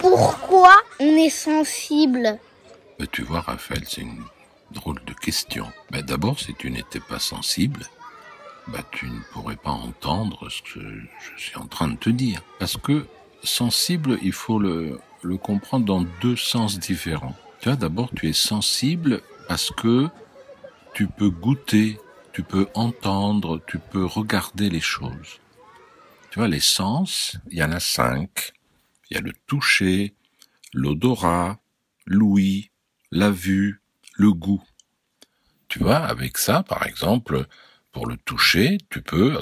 Pourquoi on est sensible Mais tu vois, Raphaël, c'est une drôle de question. Ben, D'abord, si tu n'étais pas sensible, bah, tu ne pourrais pas entendre ce que je suis en train de te dire. Parce que sensible, il faut le, le comprendre dans deux sens différents. Tu vois, d'abord, tu es sensible parce que tu peux goûter, tu peux entendre, tu peux regarder les choses. Tu vois, les sens, il y en a cinq. Il y a le toucher, l'odorat, l'ouïe, la vue, le goût. Tu vois, avec ça, par exemple, pour le toucher, tu peux,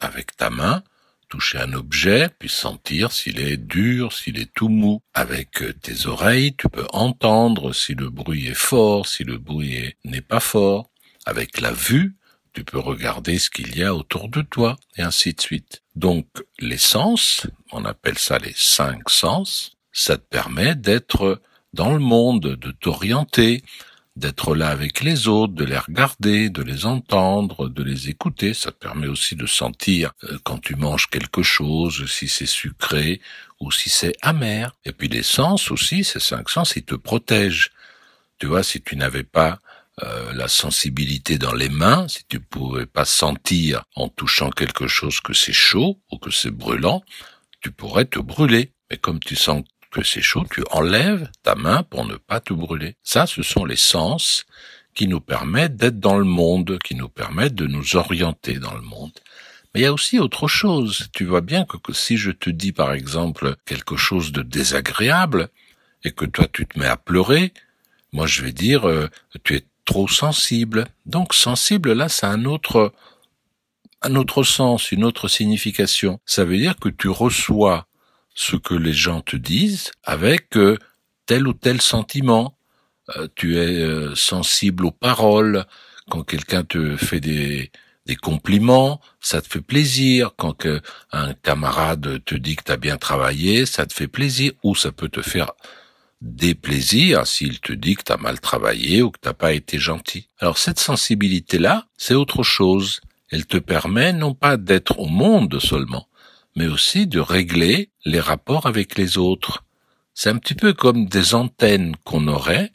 avec ta main, toucher un objet, puis sentir s'il est dur, s'il est tout mou. Avec tes oreilles, tu peux entendre si le bruit est fort, si le bruit n'est pas fort. Avec la vue, tu peux regarder ce qu'il y a autour de toi, et ainsi de suite. Donc, les sens, on appelle ça les cinq sens, ça te permet d'être dans le monde, de t'orienter, d'être là avec les autres, de les regarder, de les entendre, de les écouter. Ça te permet aussi de sentir euh, quand tu manges quelque chose, si c'est sucré ou si c'est amer. Et puis les sens aussi, ces cinq sens, ils te protègent. Tu vois, si tu n'avais pas euh, la sensibilité dans les mains, si tu pouvais pas sentir en touchant quelque chose que c'est chaud ou que c'est brûlant, tu pourrais te brûler. Mais comme tu sens que c'est chaud, tu enlèves ta main pour ne pas te brûler. Ça, ce sont les sens qui nous permettent d'être dans le monde, qui nous permettent de nous orienter dans le monde. Mais il y a aussi autre chose. Tu vois bien que, si je te dis par exemple quelque chose de désagréable et que toi tu te mets à pleurer, moi je vais dire euh, tu es trop sensible. Donc sensible là, c'est un autre un autre sens, une autre signification. Ça veut dire que tu reçois ce que les gens te disent avec euh, tel ou tel sentiment. Euh, tu es euh, sensible aux paroles. Quand quelqu'un te fait des, des compliments, ça te fait plaisir. Quand un camarade te dit que tu as bien travaillé, ça te fait plaisir. Ou ça peut te faire déplaisir s'il te dit que tu as mal travaillé ou que t'as pas été gentil. Alors cette sensibilité-là, c'est autre chose. Elle te permet non pas d'être au monde seulement, mais aussi de régler les rapports avec les autres. C'est un petit peu comme des antennes qu'on aurait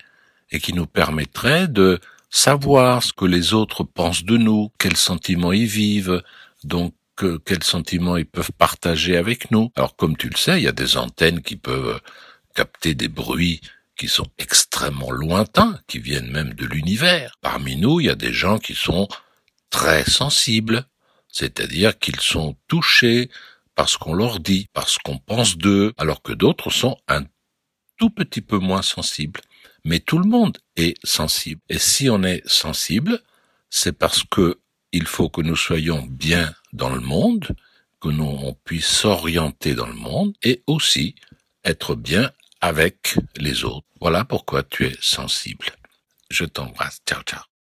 et qui nous permettraient de savoir ce que les autres pensent de nous, quels sentiments ils vivent, donc euh, quels sentiments ils peuvent partager avec nous. Alors comme tu le sais, il y a des antennes qui peuvent capter des bruits qui sont extrêmement lointains, qui viennent même de l'univers. Parmi nous, il y a des gens qui sont très sensibles, c'est-à-dire qu'ils sont touchés parce qu'on leur dit, parce qu'on pense d'eux, alors que d'autres sont un tout petit peu moins sensibles. Mais tout le monde est sensible. Et si on est sensible, c'est parce que il faut que nous soyons bien dans le monde, que nous on puisse s'orienter dans le monde et aussi être bien avec les autres. Voilà pourquoi tu es sensible. Je t'embrasse. Ciao, ciao.